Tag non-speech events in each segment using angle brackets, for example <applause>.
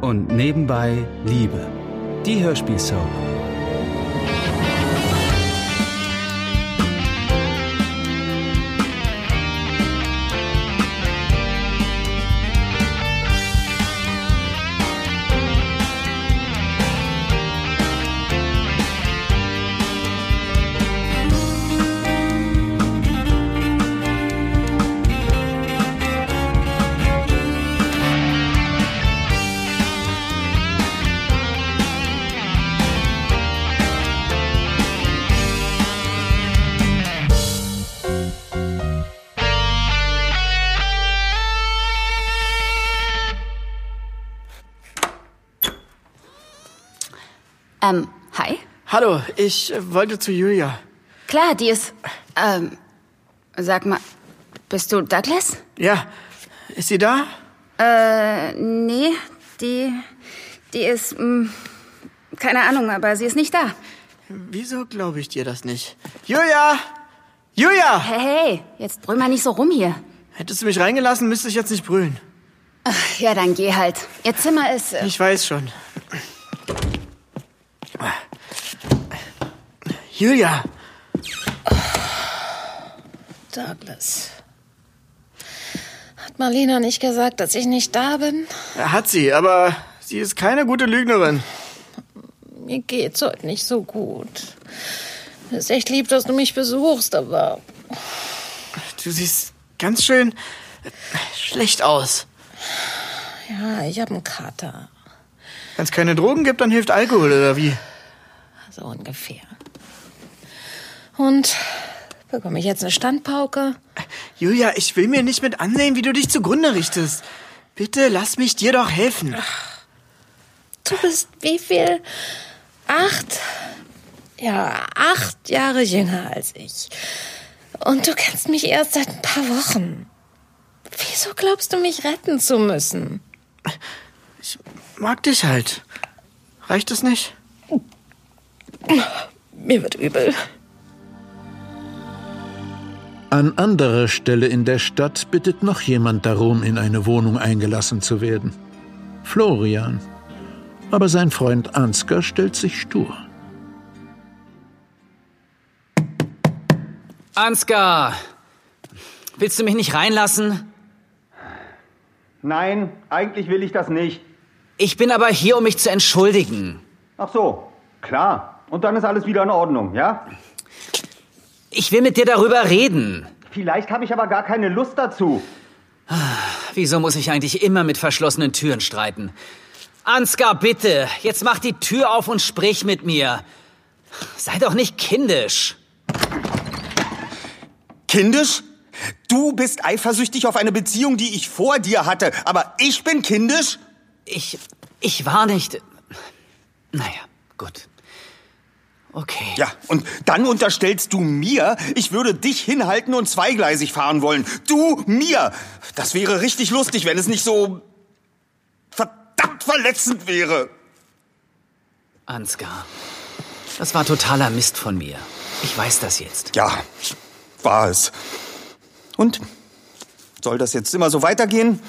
und nebenbei Liebe. Die Hörspielsoap. Ähm, hi? Hallo, ich wollte zu Julia. Klar, die ist. Ähm, sag mal, bist du Douglas? Ja, ist sie da? Äh, nee, die. Die ist. Mh, keine Ahnung, aber sie ist nicht da. Wieso glaube ich dir das nicht? Julia! Julia! Hey, hey, jetzt brüll mal nicht so rum hier. Hättest du mich reingelassen, müsste ich jetzt nicht brüllen. Ach, ja, dann geh halt. Ihr Zimmer ist. Äh, Ich weiß schon. Julia! Douglas. Hat Marlena nicht gesagt, dass ich nicht da bin? Hat sie, aber sie ist keine gute Lügnerin. Mir geht's heute nicht so gut. Ist echt lieb, dass du mich besuchst, aber Du siehst ganz schön schlecht aus. ja, ich habe einen Kater. Wenn es keine Drogen gibt, dann hilft Alkohol, oder wie? So ungefähr. Und bekomme ich jetzt eine Standpauke? Julia, ich will mir nicht mit ansehen, wie du dich zugrunde richtest. Bitte lass mich dir doch helfen. Du bist wie viel? Acht? Ja, acht Jahre jünger als ich. Und du kennst mich erst seit ein paar Wochen. Wieso glaubst du, mich retten zu müssen? Mag dich halt. Reicht es nicht? Mir wird übel. An anderer Stelle in der Stadt bittet noch jemand darum, in eine Wohnung eingelassen zu werden. Florian. Aber sein Freund Ansgar stellt sich stur. Ansgar! Willst du mich nicht reinlassen? Nein, eigentlich will ich das nicht. Ich bin aber hier, um mich zu entschuldigen. Ach so, klar. Und dann ist alles wieder in Ordnung, ja? Ich will mit dir darüber reden. Vielleicht habe ich aber gar keine Lust dazu. Wieso muss ich eigentlich immer mit verschlossenen Türen streiten? Ansgar, bitte, jetzt mach die Tür auf und sprich mit mir. Sei doch nicht kindisch. Kindisch? Du bist eifersüchtig auf eine Beziehung, die ich vor dir hatte, aber ich bin kindisch? Ich, ich war nicht. Naja, gut. Okay. Ja, und dann unterstellst du mir, ich würde dich hinhalten und zweigleisig fahren wollen. Du mir! Das wäre richtig lustig, wenn es nicht so verdammt verletzend wäre. Ansgar, das war totaler Mist von mir. Ich weiß das jetzt. Ja, war es. Und? Soll das jetzt immer so weitergehen?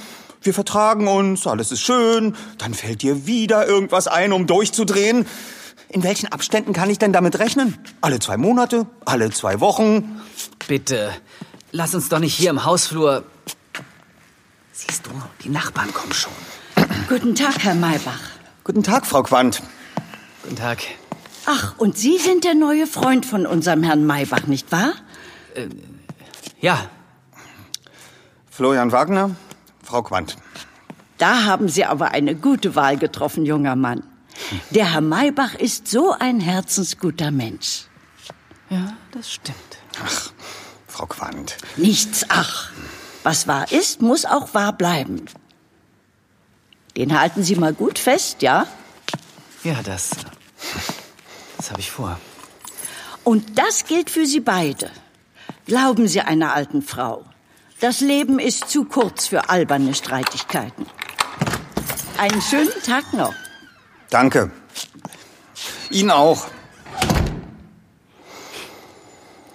Wir vertragen uns, alles ist schön, dann fällt dir wieder irgendwas ein, um durchzudrehen. In welchen Abständen kann ich denn damit rechnen? Alle zwei Monate? Alle zwei Wochen? Bitte, lass uns doch nicht hier im Hausflur. Siehst du, die Nachbarn kommen schon. Guten Tag, Herr Maybach. Guten Tag, Frau Quandt. Guten Tag. Ach, und Sie sind der neue Freund von unserem Herrn Maybach, nicht wahr? Ja, Florian Wagner, Frau Quandt. Da haben Sie aber eine gute Wahl getroffen, junger Mann. Der Herr Maybach ist so ein herzensguter Mensch. ja, das stimmt. Frau Quandt. Nichts, ach. Was wahr ist, muss auch wahr bleiben. Den halten Sie mal gut fest, ja? Ja, das. Das habe ich vor. Und das gilt für Sie beide. Glauben Sie einer alten Frau. Das Leben ist zu kurz für alberne Streitigkeiten. Einen schönen Tag noch. Danke. Ihnen auch.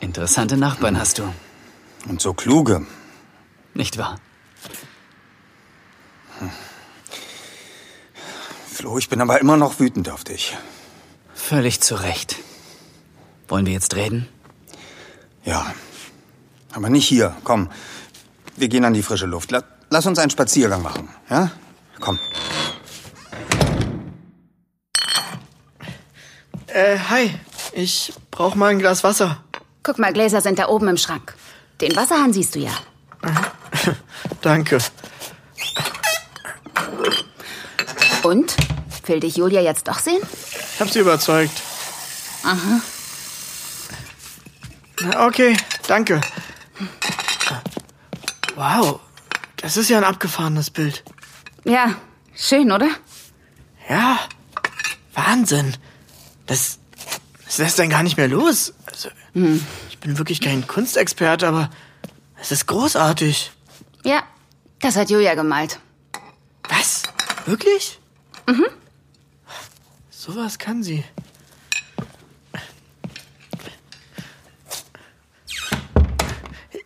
Interessante Nachbarn hast du, Und so kluge. nicht wahr? Flo, ich bin aber immer noch wütend auf dich. Völlig zu Recht. Wollen wir jetzt reden? Ja. Aber nicht hier. Komm. Wir gehen an die frische Luft. La lass uns einen Spaziergang machen. Ja? Komm. Äh, hi. Ich brauch mal ein Glas Wasser. Guck mal, Gläser sind da oben im Schrank. Den Wasserhahn siehst du ja. <laughs> Danke. Und? Will dich Julia jetzt doch sehen? Ich hab sie überzeugt. Aha. Okay, danke. Wow, das ist ja ein abgefahrenes Bild. Ja, schön, oder? Ja, Wahnsinn. Das, das lässt einen gar nicht mehr los. Also, Ich bin wirklich kein Kunstexperte, aber es ist großartig. Ja, das hat Julia gemalt. Was? Wirklich? Mhm. Sowas kann sie.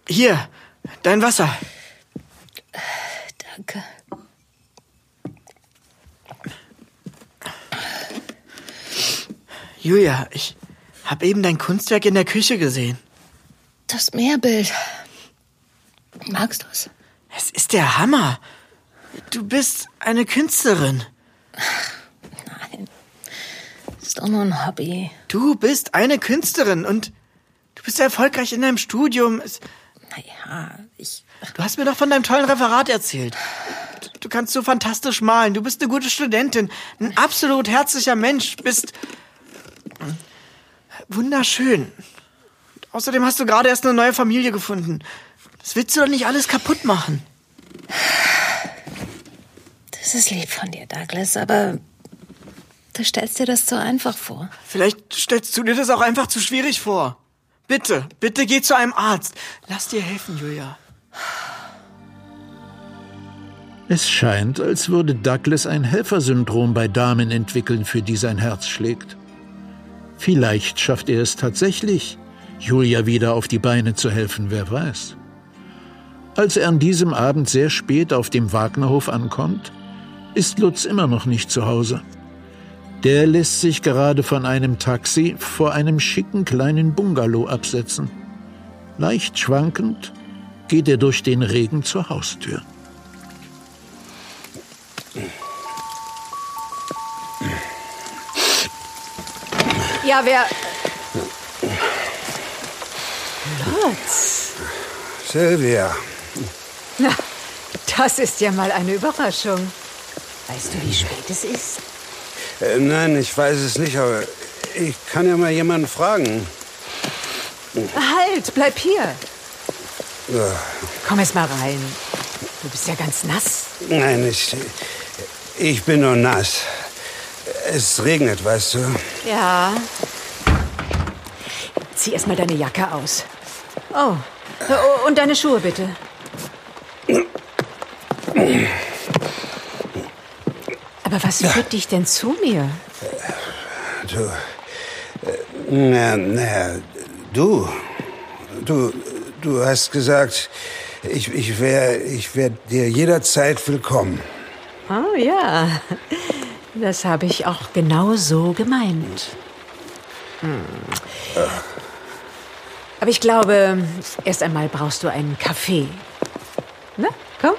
Hier, dein Wasser. Danke. Julia, ich hab eben dein Kunstwerk in der Küche gesehen. Das Meerbild. Magst du's? Es ist der Hammer. Du bist eine Künstlerin. Nein. Ist doch nur ein Hobby. Du bist eine Künstlerin und du bist erfolgreich in deinem Studium. Es, Naja, ich. du hast mir doch von deinem tollen Referat erzählt. Du, du kannst so fantastisch malen. Du bist eine gute Studentin. Ein absolut herzlicher Mensch. Bist wunderschön. Und außerdem hast du gerade erst eine neue Familie gefunden. Das willst du doch nicht alles kaputt machen. Das ist lieb von dir, Douglas, aber du stellst dir das so einfach vor. Vielleicht stellst du dir das auch einfach zu schwierig vor. Bitte, bitte geh zu einem Arzt. Lass dir helfen, Julia. Es scheint, als würde Douglas ein Helfersyndrom bei Damen entwickeln, für die sein Herz schlägt. Vielleicht schafft er es tatsächlich, Julia wieder auf die Beine zu helfen, wer weiß. Als er an diesem Abend sehr spät auf dem Wagnerhof ankommt, ist Lutz immer noch nicht zu Hause. Der lässt sich gerade von einem Taxi vor einem schicken kleinen Bungalow absetzen. Leicht schwankend geht er durch den Regen zur Haustür. Ja, wer. Lutz. Silvia, Na, das ist ja mal eine Überraschung. Weißt du, wie spät es ist? äh, nein, ich weiß es nicht, aber ich kann ja mal jemanden fragen. Halt, bleib hier. Ja, Komm erst mal rein. Du bist ja ganz nass. nein, ich, ich bin nur nass. Es regnet, weißt du. Ja. Zieh erst mal deine Jacke aus. Oh. Oh, Und deine Schuhe bitte. Aber was führt dich denn zu mir? Du, äh, na, na, du, du, du hast gesagt, ich, ich wäre ich wär dir jederzeit willkommen. Oh ja, das habe ich auch genau so gemeint. Hm. Aber ich glaube, erst einmal brauchst du einen Kaffee. Na, komm.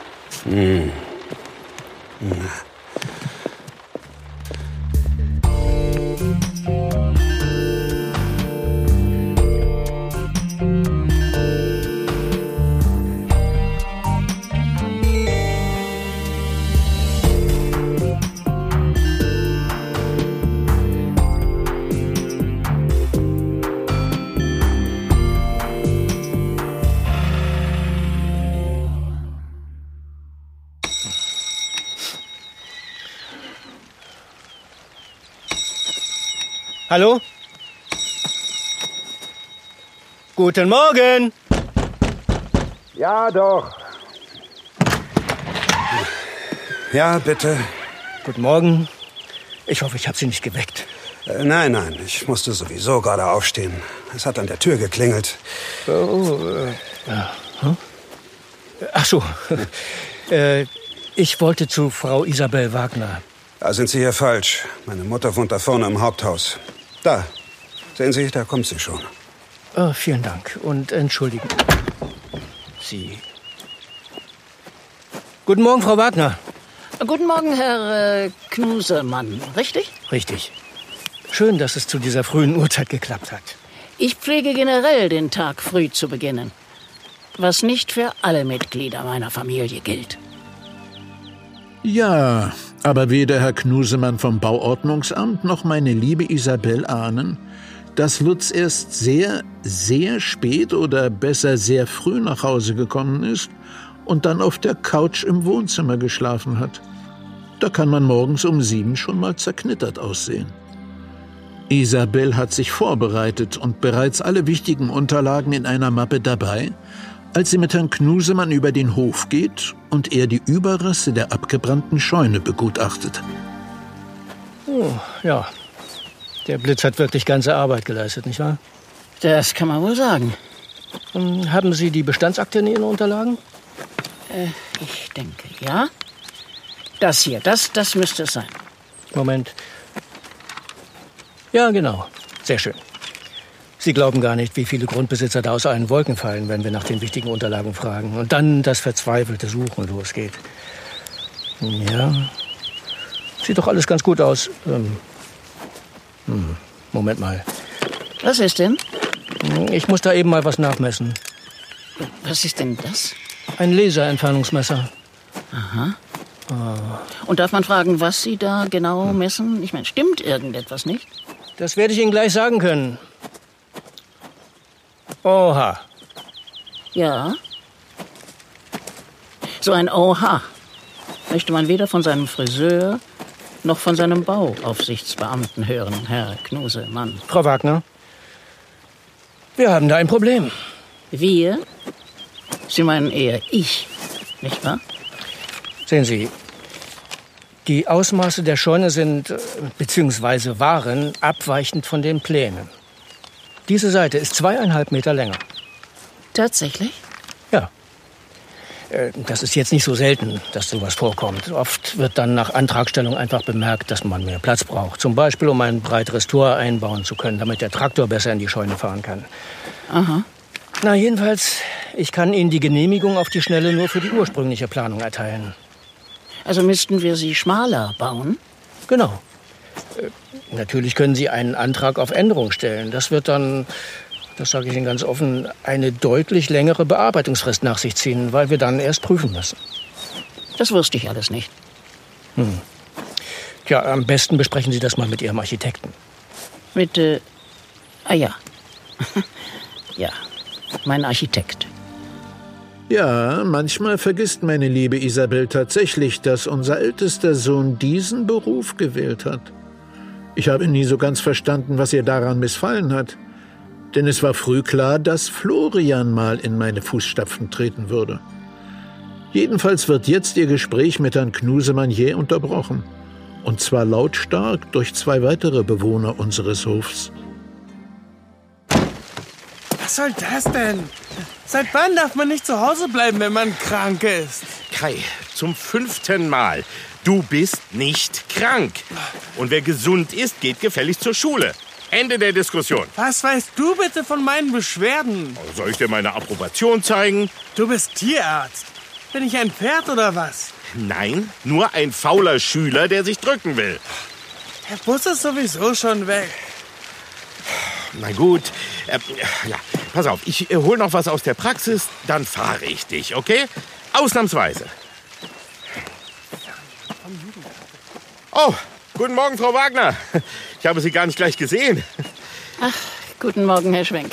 Hallo? Guten Morgen. Ja, doch. Ja, bitte. Guten Morgen. Ich hoffe, ich habe Sie nicht geweckt. Äh, nein, nein, ich musste sowieso gerade aufstehen. Es hat an der Tür geklingelt. Oh, äh, ja. hm? Ach so. <laughs> äh, ich wollte zu Frau Isabel Wagner. Da sind Sie hier falsch. Meine Mutter wohnt da vorne im Haupthaus. Da. Sehen Sie, da kommt sie schon. Oh, vielen Dank und entschuldigen. Sie. Guten Morgen, Frau Wagner. Guten Morgen, Herr äh, Knusemann. Richtig? Richtig. Schön, dass es zu dieser frühen Uhrzeit geklappt hat. Ich pflege generell den Tag früh zu beginnen. Was nicht für alle Mitglieder meiner Familie gilt. Ja, aber weder Herr Knusemann vom Bauordnungsamt noch meine liebe Isabel ahnen, dass Lutz erst sehr, sehr spät oder besser sehr früh nach Hause gekommen ist und dann auf der Couch im Wohnzimmer geschlafen hat. Da kann man morgens um sieben schon mal zerknittert aussehen. Isabel hat sich vorbereitet und bereits alle wichtigen Unterlagen in einer Mappe dabei, als sie mit Herrn Knusemann über den Hof geht und er die Überreste der abgebrannten Scheune begutachtet. Oh, ja. Der Blitz hat wirklich ganze Arbeit geleistet, nicht wahr? Das kann man wohl sagen. Ähm, Haben Sie die Bestandsakte in Ihren Unterlagen? Äh, ich denke, ja. Das hier, das, das müsste es sein. Moment. Ja, genau. Sehr schön. Sie glauben gar nicht, wie viele Grundbesitzer da aus allen Wolken fallen, wenn wir nach den wichtigen Unterlagen fragen. Und dann das verzweifelte Suchen losgeht. Ja. Sieht doch alles ganz gut aus. Ähm, hm, Moment mal. Was ist denn? Ich muss da eben mal was nachmessen. Was ist denn das? Ein Laserentfernungsmesser. Aha. Und darf man fragen, was Sie da genau messen? Ich meine, stimmt irgendetwas nicht? Das werde ich Ihnen gleich sagen können. Oha. Ja. So ein Oha möchte man weder von seinem Friseur noch von seinem Bauaufsichtsbeamten hören, Herr Knusemann. Frau Wagner, wir haben da ein Problem. Wir? Sie meinen eher ich, nicht wahr? Sehen Sie, die Ausmaße der Scheune sind, äh, beziehungsweise waren, abweichend von den Plänen. Diese Seite ist zweieinhalb Meter länger. Tatsächlich? Ja. Äh, Das ist jetzt nicht so selten, dass sowas vorkommt. Oft wird dann nach Antragstellung einfach bemerkt, dass man mehr Platz braucht. Zum Beispiel, um ein breiteres Tor einbauen zu können, damit der Traktor besser in die Scheune fahren kann. Aha. Na, jedenfalls, ich kann Ihnen die Genehmigung auf die Schnelle nur für die ursprüngliche Planung erteilen. Also müssten wir sie schmaler bauen? Genau. Äh, Natürlich können Sie einen Antrag auf Änderung stellen. Das wird dann, das sage ich Ihnen ganz offen, eine deutlich längere Bearbeitungsfrist nach sich ziehen, weil wir dann erst prüfen müssen. Das wusste ich alles nicht. Hm. Tja, am besten besprechen Sie das mal mit Ihrem Architekten. Mit, äh, ah ja. <laughs> ja, mein Architekt. Ja, manchmal vergisst meine liebe Isabel tatsächlich, dass unser ältester Sohn diesen Beruf gewählt hat. Ich habe nie so ganz verstanden, was ihr daran missfallen hat. Denn es war früh klar, dass Florian mal in meine Fußstapfen treten würde. Jedenfalls wird jetzt ihr Gespräch mit Herrn Knusemann jäh unterbrochen. Und zwar lautstark durch zwei weitere Bewohner unseres Hofs. Was soll das denn? Seit wann darf man nicht zu Hause bleiben, wenn man krank ist? Kai, zum fünften Mal. Du bist nicht krank. Und wer gesund ist, geht gefälligst zur Schule. Ende der Diskussion. Was weißt du bitte von meinen Beschwerden? Soll ich dir meine Approbation zeigen? Du bist Tierarzt. Bin ich ein Pferd oder was? Nein, nur ein fauler Schüler, der sich drücken will. Der Bus ist sowieso schon weg. Na gut, äh, ja, pass auf, ich äh, hol noch was aus der Praxis, dann fahre ich dich, okay? Ausnahmsweise. Oh, guten Morgen, Frau Wagner. Ich habe Sie gar nicht gleich gesehen. Ach, guten Morgen, Herr Schwenk.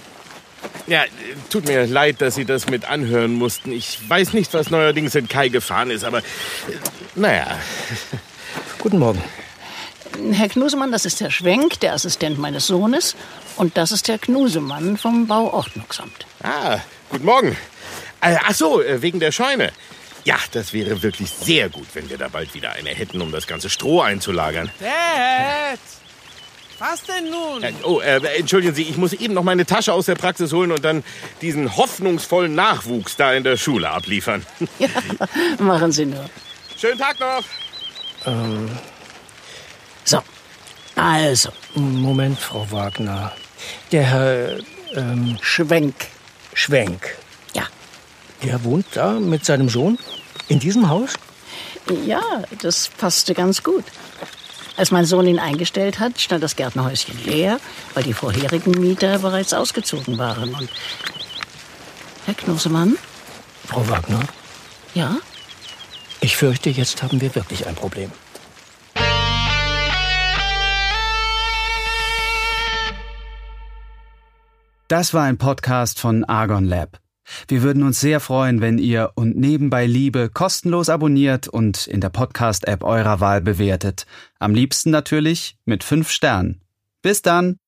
Ja, tut mir leid, dass Sie das mit anhören mussten. Ich weiß nicht, was neuerdings in Kai gefahren ist, aber äh, naja. Guten Morgen. Herr Knusemann, das ist Herr Schwenk, der Assistent meines Sohnes. Und das ist Herr Knusemann vom Bauordnungsamt. Ah, guten Morgen. Äh, ach so, äh, wegen der Scheune. Ja, das wäre wirklich sehr gut, wenn wir da bald wieder eine hätten, um das ganze Stroh einzulagern. Dad! Was denn nun? Äh, oh, äh, entschuldigen Sie, ich muss eben noch meine Tasche aus der Praxis holen und dann diesen hoffnungsvollen Nachwuchs da in der Schule abliefern. Ja, machen Sie nur. Schönen Tag noch. Ähm, So, also. Moment, Frau Wagner. Der Herr ähm, Schwenk. Schwenk. Ja. Der wohnt da mit seinem Sohn? In diesem Haus? Ja, das passte ganz gut. Als mein Sohn ihn eingestellt hat, stand das Gärtnerhäuschen leer, weil die vorherigen Mieter bereits ausgezogen waren. Und Herr Knosemann? Frau Wagner? Ja? Ich fürchte, jetzt haben wir wirklich ein Problem. Das war ein Podcast von Argon Lab. Wir würden uns sehr freuen, wenn ihr und nebenbei Liebe kostenlos abonniert und in der Podcast-App eurer Wahl bewertet. Am liebsten natürlich mit fünf Sternen. Bis dann!